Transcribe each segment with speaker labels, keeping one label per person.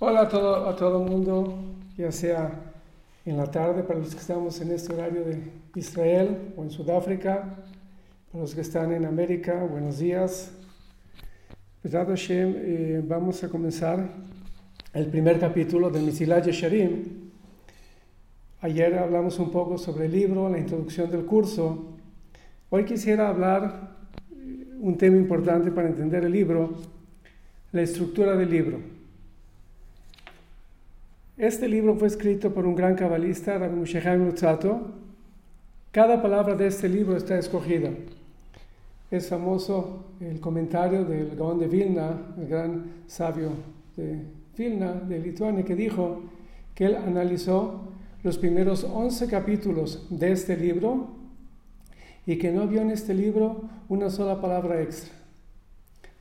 Speaker 1: Hola a todo, a todo mundo, ya sea en la tarde para los que estamos en este horario de Israel o en Sudáfrica, para los que están en América, buenos días. Hashem, eh, vamos a comenzar el primer capítulo de Misilat Yesharim. Ayer hablamos un poco sobre el libro, la introducción del curso. Hoy quisiera hablar un tema importante para entender el libro, la estructura del libro. Este libro fue escrito por un gran cabalista, Rabbi Moshe Chaim Cada palabra de este libro está escogida. Es famoso el comentario del Gaón de Vilna, el gran sabio de Vilna, de Lituania, que dijo que él analizó los primeros 11 capítulos de este libro y que no vio en este libro una sola palabra extra.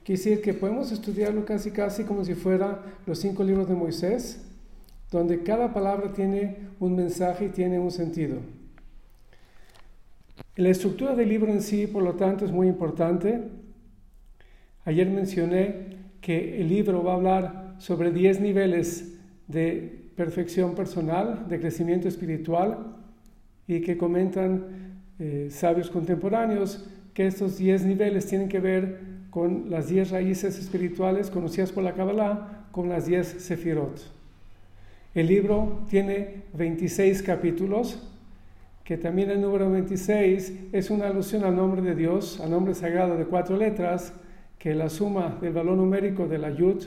Speaker 1: Quiere decir que podemos estudiarlo casi casi como si fuera los cinco libros de Moisés, donde cada palabra tiene un mensaje y tiene un sentido. La estructura del libro en sí, por lo tanto, es muy importante. Ayer mencioné que el libro va a hablar sobre 10 niveles de perfección personal, de crecimiento espiritual, y que comentan eh, sabios contemporáneos que estos 10 niveles tienen que ver con las 10 raíces espirituales conocidas por la Kabbalah, con las 10 sefirot. El libro tiene 26 capítulos, que también el número 26 es una alusión al nombre de Dios, al nombre sagrado de cuatro letras, que la suma del valor numérico de la Yud,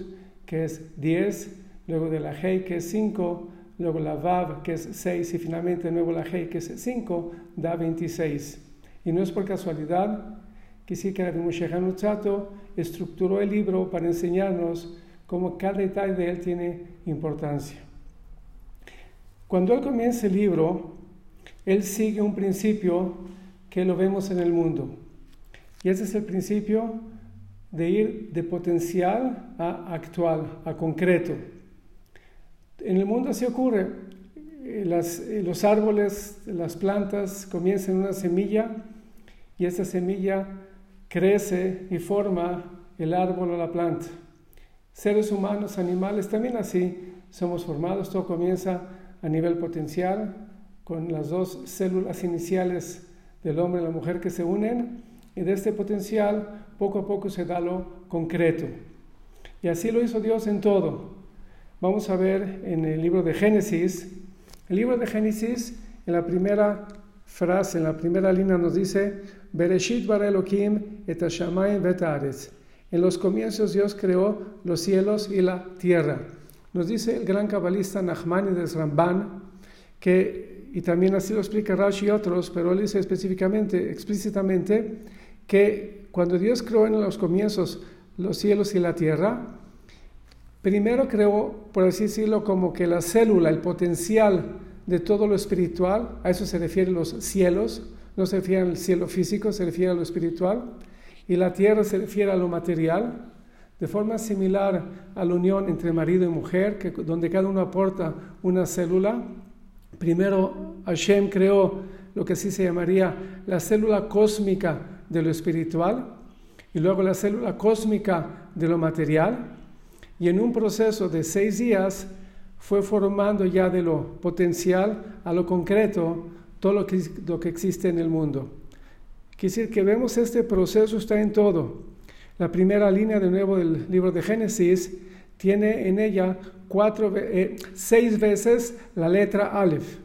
Speaker 1: que es 10, luego de la Hei, que es 5, luego la Vav, que es 6, y finalmente de nuevo la Hei, que es 5, da 26. Y no es por casualidad que sí que Moshe Chato estructuró el libro para enseñarnos cómo cada detalle de él tiene importancia. Cuando él comienza el libro, él sigue un principio que lo vemos en el mundo. Y ese es el principio de ir de potencial a actual, a concreto. En el mundo así ocurre. Eh, eh, los árboles, las plantas comienzan en una semilla y esa semilla crece y forma el árbol o la planta. Seres humanos, animales, también así somos formados. Todo comienza a nivel potencial con las dos células iniciales del hombre y la mujer que se unen y de este potencial poco a poco se da lo concreto. Y así lo hizo Dios en todo. Vamos a ver en el libro de Génesis. El libro de Génesis, en la primera frase, en la primera línea nos dice, Bereshit bar Elohim et En los comienzos Dios creó los cielos y la tierra. Nos dice el gran cabalista Nachmanides Ramban, que, y también así lo explica Rashi y otros, pero él dice específicamente, explícitamente, que cuando Dios creó en los comienzos los cielos y la tierra, primero creó, por así decirlo, como que la célula, el potencial de todo lo espiritual, a eso se refieren los cielos, no se refiere al cielo físico, se refiere a lo espiritual, y la tierra se refiere a lo material, de forma similar a la unión entre marido y mujer, donde cada uno aporta una célula. Primero Hashem creó lo que así se llamaría la célula cósmica de lo espiritual y luego la célula cósmica de lo material. Y en un proceso de seis días fue formando ya de lo potencial a lo concreto todo lo que, lo que existe en el mundo. Quiere decir que vemos este proceso está en todo. La primera línea de nuevo del libro de Génesis tiene en ella eh, seis veces la letra Aleph.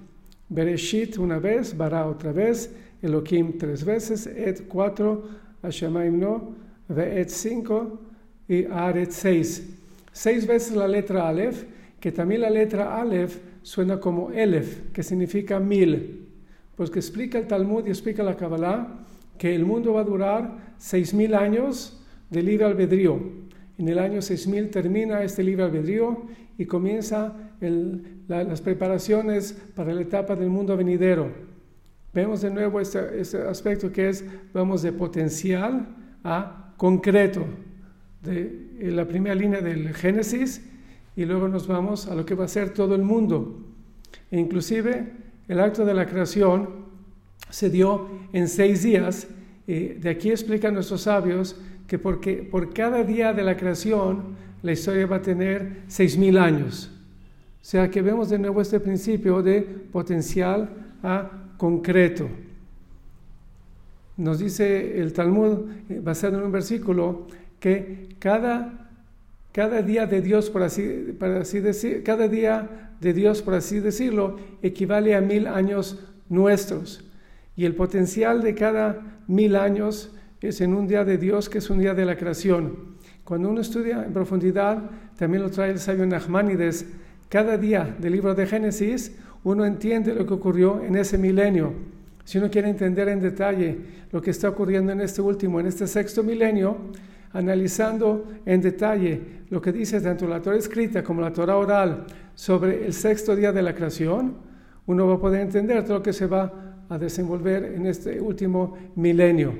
Speaker 1: Bereshit una vez, Bara otra vez, Elohim tres veces, Et cuatro, Hashemaim no, Ve'et cinco y Aret seis. Seis veces la letra Aleph, que también la letra Aleph suena como Elef, que significa mil. Pues que explica el Talmud y explica la Kabbalah que el mundo va a durar seis mil años de libre albedrío. En el año 6000 termina este libre albedrío y comienza las preparaciones para la etapa del mundo venidero. Vemos de nuevo este, este, aspecto que es, vamos de potencial a concreto, de la primera línea del Génesis y luego nos vamos a lo que va a ser todo el mundo. E inclusive el acto de la creación se dio en seis días. De aquí explican nuestros sabios que porque por cada día de la creación la historia va a tener seis mil años. O sea que vemos de nuevo este principio de potencial a concreto. Nos dice el Talmud, basado en un versículo, que cada, cada día de Dios, por así, así decir, cada día de Dios, por así decirlo, equivale a mil años nuestros. Y el potencial de cada mil años es en un día de Dios, que es un día de la creación. Cuando uno estudia en profundidad, también lo trae el sabio Nachmanides, cada día del libro de Génesis, uno entiende lo que ocurrió en ese milenio si uno quiere entender en detalle lo que está ocurriendo en este último, en este sexto milenio, analizando en detalle lo que dice tanto la Torah escrita como la Torah oral sobre el sexto día de la creación, uno va a poder entender todo lo que se va a desenvolver en este último milenio.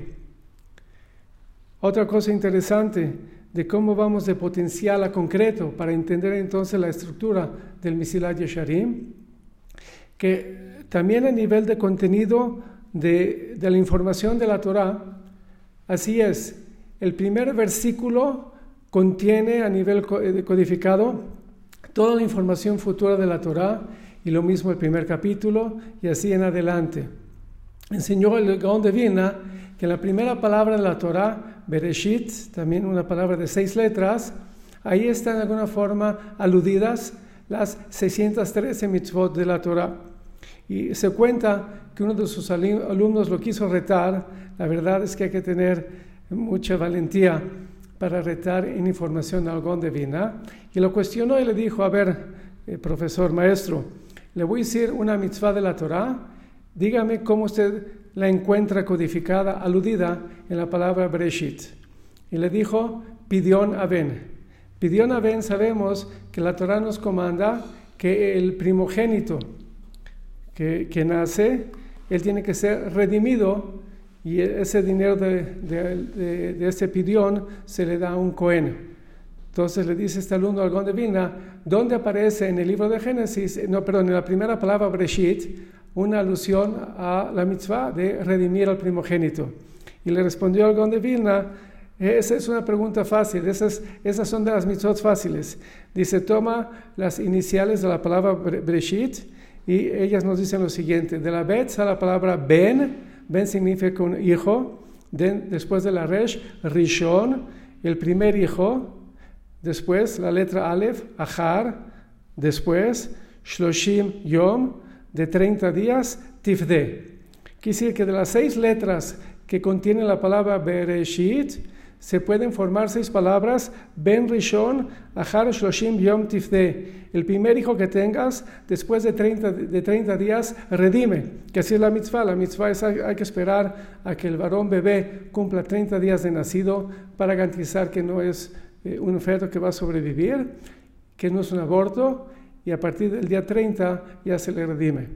Speaker 1: Otra cosa interesante de cómo vamos de potencial a concreto para entender entonces la estructura del Misilat Yesharim, que también a nivel de contenido de, la información de la Torah, así es, el primer versículo contiene a nivel eh, codificado toda la información futura de la Torah y lo mismo el primer capítulo y así en adelante. Enseñó el Gaón de Vina que la primera palabra de la Torah, Bereshit, también una palabra de seis letras, ahí están de alguna forma aludidas las 613 mitzvot de la Torah. Y se cuenta que uno de sus alumnos lo quiso retar. La verdad es que hay que tener mucha valentía para retar en información algo divina. Y lo cuestionó y le dijo, a ver, eh, profesor, maestro, le voy a decir una mitzvah de la Torah. Dígame cómo usted la encuentra codificada, aludida en la palabra Breshit. Y le dijo, pidión aben. Pidión aben sabemos que la Torah nos comanda que el primogénito, que, nace, él tiene que ser redimido y ese dinero de, de, ese pidión se le da a un cohen. Entonces le dice este alumno al de Vina, ¿dónde aparece en el libro de Génesis, no, perdón, en la primera palabra Breshit, una alusión a la mitzvah de redimir al primogénito? Y le respondió al de Vilna, esa es una pregunta fácil, esas, esas son de las mitzvot fáciles. Dice, toma las iniciales de la palabra Breshit y ellas nos dicen lo siguiente, de la Bet a la palabra Ben, Ben significa un hijo, después de la Resh, Rishon, el primer hijo, después la letra Aleph, Ahar, después Shloshim Yom, de 30 días, Tifde. Quiere que de las seis letras que contiene la palabra Bereshit, se pueden formar seis palabras, Ben Rishon, Ahar Shloshim Yom Tifde. El primer hijo que tengas, después de 30, de días, redime, que así es la mitzvah. La mitzvah es hay que esperar a que el varón bebé cumpla 30 días de nacido para garantizar que no es eh, un feto que va a sobrevivir, que no es un aborto, y a partir del día 30 ya se le redime.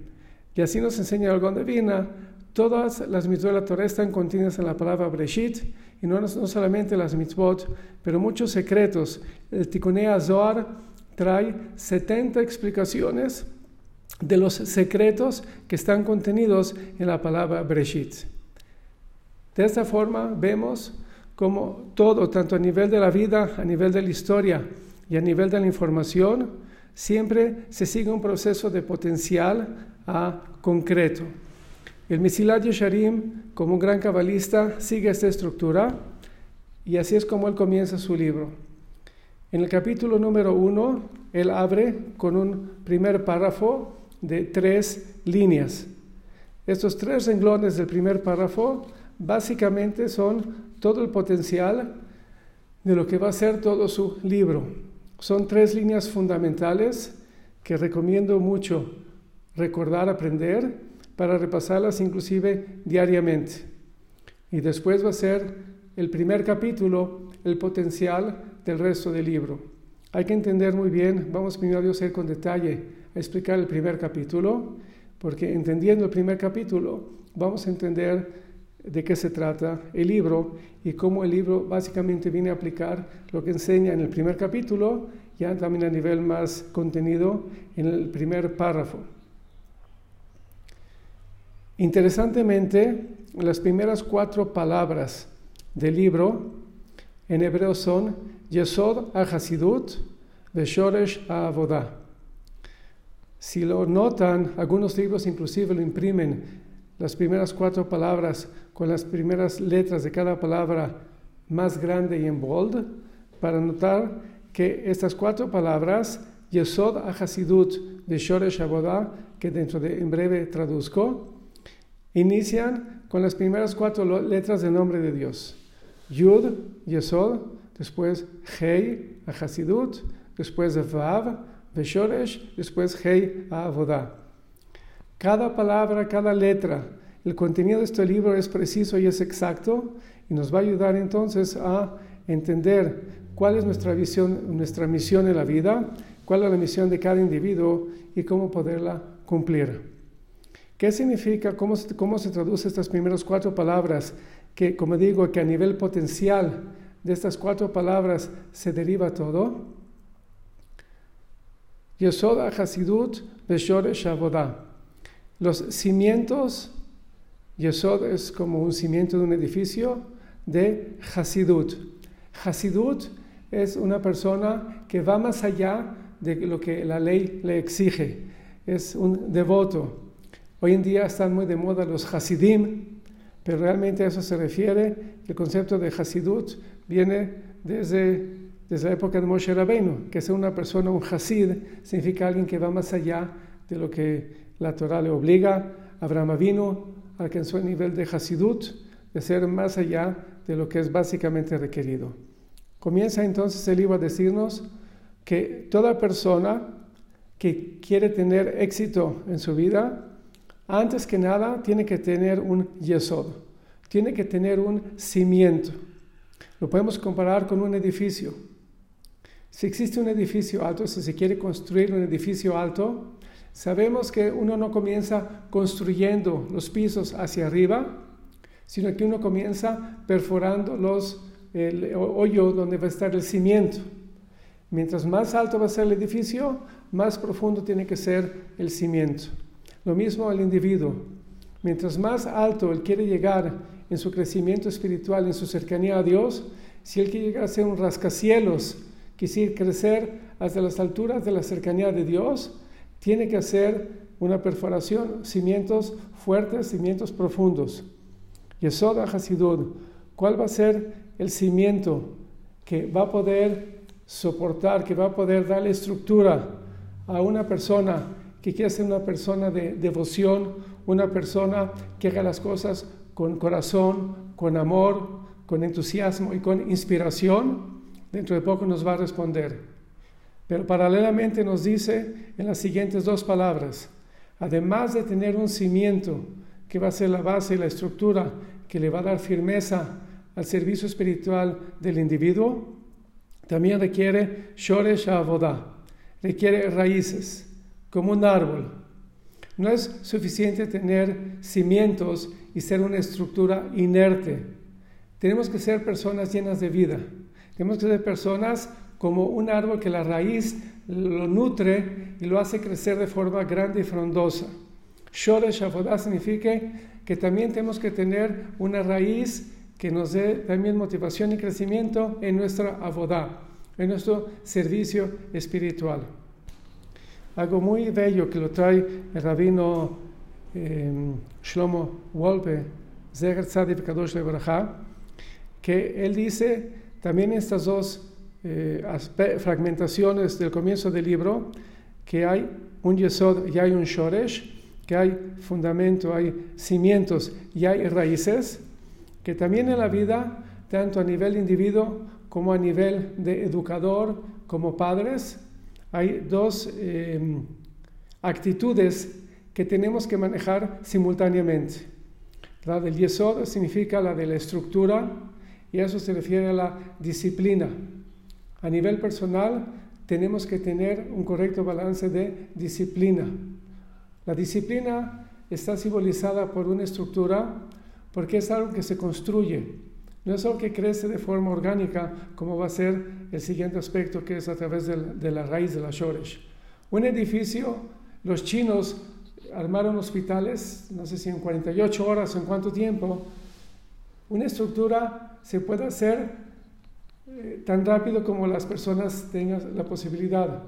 Speaker 1: Y así nos enseña el Divina, todas las mitzvot de la Torah están contenidas en la palabra Breshit, y no, no solamente las mitzvot, pero muchos secretos. El Tikunei Zohar trae 70 explicaciones de los secretos que están contenidos en la palabra Breshit. De esta forma vemos como todo, tanto a nivel de la vida, a nivel de la historia y a nivel de la información, siempre se sigue un proceso de potencial a concreto. El Misilat Yesharim, como un gran cabalista, sigue esta estructura y así es como él comienza su libro. En el capítulo número uno, él abre con un primer párrafo de tres líneas. Estos tres renglones del primer párrafo básicamente son todo el potencial de lo que va a ser todo su libro. Son tres líneas fundamentales que recomiendo mucho recordar, aprender para repasarlas inclusive diariamente. Y después va a ser el primer capítulo, el potencial del resto del libro. Hay que entender muy bien, vamos primero a ir con detalle a explicar el primer capítulo, porque entendiendo el primer capítulo vamos a entender de qué se trata el libro y cómo el libro básicamente viene a aplicar lo que enseña en el primer capítulo, ya también a nivel más contenido en el primer párrafo. Interesantemente, las primeras cuatro palabras del libro en hebreo son Yesod HaHasidut Veshoresh HaAvodah. Si lo notan, algunos libros inclusive lo imprimen, las primeras cuatro palabras con las primeras letras de cada palabra más grande y en bold, para notar que estas cuatro palabras, Yesod HaHasidut Veshoresh HaAvodah, que dentro de en breve traduzco, inician con las primeras cuatro letras del nombre de Dios. Yud, Yesod, después Hei, Hasidut, después Vav, Veshoresh, después Hei, Avodah. Cada palabra, cada letra, el contenido de este libro es preciso y es exacto y nos va a ayudar entonces a entender cuál es nuestra visión, nuestra misión en la vida, cuál es la misión de cada individuo y cómo poderla cumplir. ¿Qué significa? ¿Cómo se, cómo se traduce estas primeras cuatro palabras? Que, como digo, que a nivel potencial de estas cuatro palabras se deriva todo. Yesod Hasidut Beshore Shavodah. Los cimientos, Yesod es como un cimiento de un edificio de Hasidut. Hasidut es una persona que va más allá de lo que la ley le exige. Es un devoto. Hoy en día están muy de moda los Hasidim, pero realmente a eso se refiere. El concepto de Hasidut viene desde, desde la época de Moshe Rabbeinu, que ser una persona, un Hasid, significa alguien que va más allá de lo que la Torah le obliga. Abraham Avinu alcanzó el nivel de Hasidut, de ser más allá de lo que es básicamente requerido. Comienza entonces el libro a decirnos que toda persona que quiere tener éxito en su vida antes que nada tiene que tener un yesod, tiene que tener un cimiento. Lo podemos comparar con un edificio. Si existe un edificio alto, si se quiere construir un edificio alto, sabemos que uno no comienza construyendo los pisos hacia arriba, sino que uno comienza perforando los, el hoyo donde va a estar el cimiento. Mientras más alto va a ser el edificio, más profundo tiene que ser el cimiento. Lo mismo al individuo. Mientras más alto él quiere llegar en su crecimiento espiritual, en su cercanía a Dios, si él quiere llegar a ser un rascacielos, quisiera crecer hasta las alturas de la cercanía de Dios, tiene que hacer una perforación, cimientos fuertes, cimientos profundos. Yesoda Hasidud, ¿cuál va a ser el cimiento que va a poder soportar, que va a poder darle estructura a una persona que quiere ser una persona de devoción, una persona que haga las cosas con corazón, con amor, con entusiasmo y con inspiración, dentro de poco nos va a responder. Pero paralelamente nos dice en las siguientes dos palabras, además de tener un cimiento que va a ser la base y la estructura que le va a dar firmeza al servicio espiritual del individuo, también requiere Shoresh Avodah, requiere raíces como un árbol. No es suficiente tener cimientos y ser una estructura inerte. Tenemos que ser personas llenas de vida. Tenemos que ser personas como un árbol que la raíz lo nutre y lo hace crecer de forma grande y frondosa. Shoresh Avodah significa que también tenemos que tener una raíz que nos dé también motivación y crecimiento en nuestra avodah, en nuestro servicio espiritual algo muy bello que lo trae el rabino eh, Shlomo Wolpe, Zeger Tzadik Kadosh que él dice también estas dos eh, fragmentaciones del comienzo del libro que hay un yesod y hay un shoresh, que hay fundamento, hay cimientos y hay raíces, que también en la vida, tanto a nivel individuo como a nivel de educador, como padres, hay dos em, actitudes que tenemos que manejar simultáneamente. La del yesod significa la de la estructura y eso se refiere a la disciplina. A nivel personal tenemos que tener un correcto balance de disciplina. La disciplina está simbolizada por una estructura porque es algo que se construye. No es algo que crece de forma orgánica, como va a ser el siguiente aspecto, que es a través de, la raíz de la Shoresh. Un edificio, los chinos armaron hospitales, no sé si en 48 horas o en cuánto tiempo. Una estructura se puede hacer eh, tan rápido como las personas tengan la posibilidad.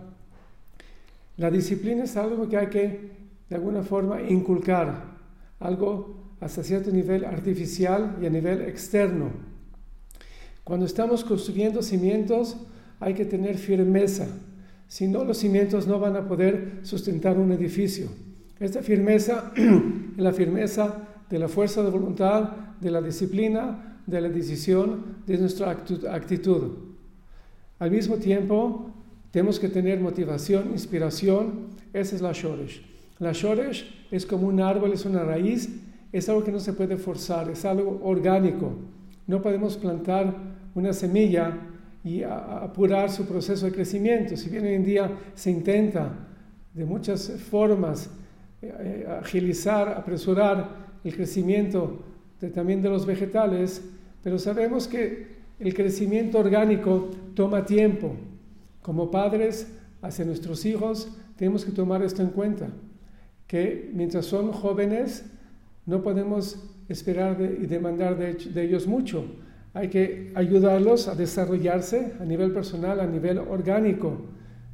Speaker 1: La disciplina es algo que hay que, de alguna forma, inculcar, algo hasta cierto nivel artificial y a nivel externo. Cuando estamos construyendo cimientos, hay que tener firmeza. Si no, los cimientos no van a poder sustentar un edificio. Esta firmeza es la firmeza de la fuerza de voluntad, de la disciplina, de la decisión, de nuestra actitud. Al mismo tiempo, tenemos que tener motivación, inspiración. Esa es la shoresh. La shoresh es como un árbol, es una raíz, es algo que no se puede forzar, es algo orgánico. No podemos plantar una semilla y apurar su proceso de crecimiento. Si bien hoy en día se intenta de muchas formas eh, eh, agilizar, apresurar el crecimiento también de los vegetales, pero sabemos que el crecimiento orgánico toma tiempo. Como padres, hacia nuestros hijos, tenemos que tomar esto en cuenta, que mientras son jóvenes, no podemos esperar y demandar de ellos mucho. Hay que ayudarlos a desarrollarse a nivel personal, a nivel orgánico,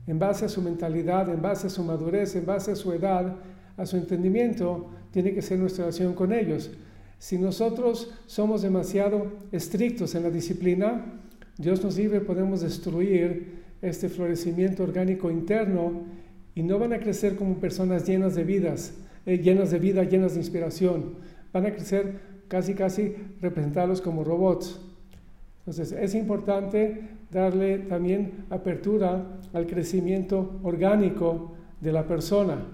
Speaker 1: en base a su mentalidad, en base a su madurez, en base a su edad, a su entendimiento, tiene que ser nuestra relación con ellos. Si nosotros somos demasiado estrictos en la disciplina, Dios nos libre, podemos destruir este florecimiento orgánico interno y no van a crecer como personas llenas de vidas, eh, llenas de vida, llenas de inspiración. Van a crecer casi, casi representarlos como robots. Entonces es importante darle también apertura al crecimiento orgánico de la persona.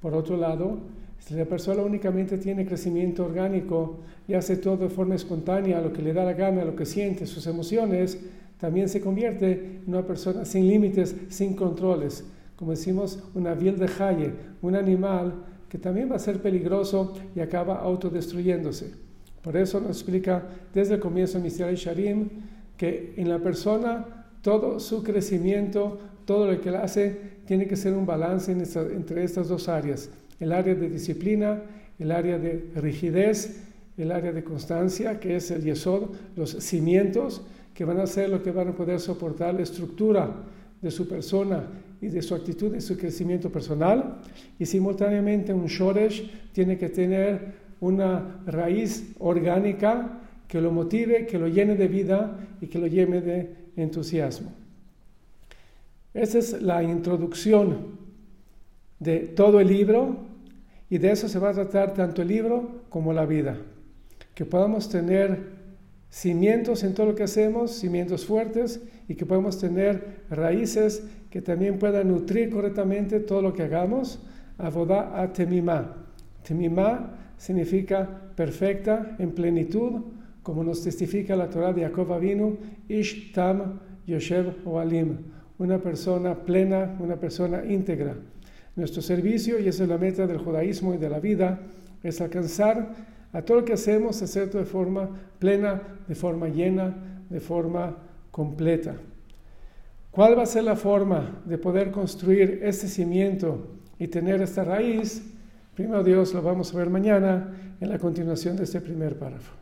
Speaker 1: Por otro lado, si la persona únicamente tiene crecimiento orgánico y hace todo de forma espontánea, lo que le da la gana, lo que siente, sus emociones, también se convierte en una persona sin límites, sin controles. Como decimos, una vil de jaye, un animal que también va a ser peligroso y acaba autodestruyéndose. Por eso nos explica desde el comienzo de Misterio Sharim que en la persona todo su crecimiento, todo lo que él hace, tiene que ser un balance entre estas dos áreas el área de disciplina, el área de rigidez, el área de constancia, que es el yesod, los cimientos que van a ser lo que van a poder soportar la estructura de su persona y de su actitud y su crecimiento personal. Y simultáneamente un shoresh tiene que tener una raíz orgánica que lo motive, que lo llene de vida y que lo llene de entusiasmo. Esa es la introducción de todo el libro y de eso se va a tratar tanto el libro como la vida. Que podamos tener cimientos en todo lo que hacemos, cimientos fuertes, y que podamos tener raíces que también puedan nutrir correctamente todo lo que hagamos. Avodah a temimá. Temimá significa perfecta, en plenitud, como nos testifica la Torah de Jacob Avinu, Ish Tam Yoshev Oalim, una persona plena, una persona íntegra. Nuestro servicio, y esa es la meta del judaísmo y de la vida, es alcanzar a todo lo que hacemos, hacerlo de forma plena, de forma llena, de forma completa. ¿Cuál va a ser la forma de poder construir este cimiento y tener esta raíz? Primero Dios lo vamos a ver mañana en la continuación de este primer párrafo.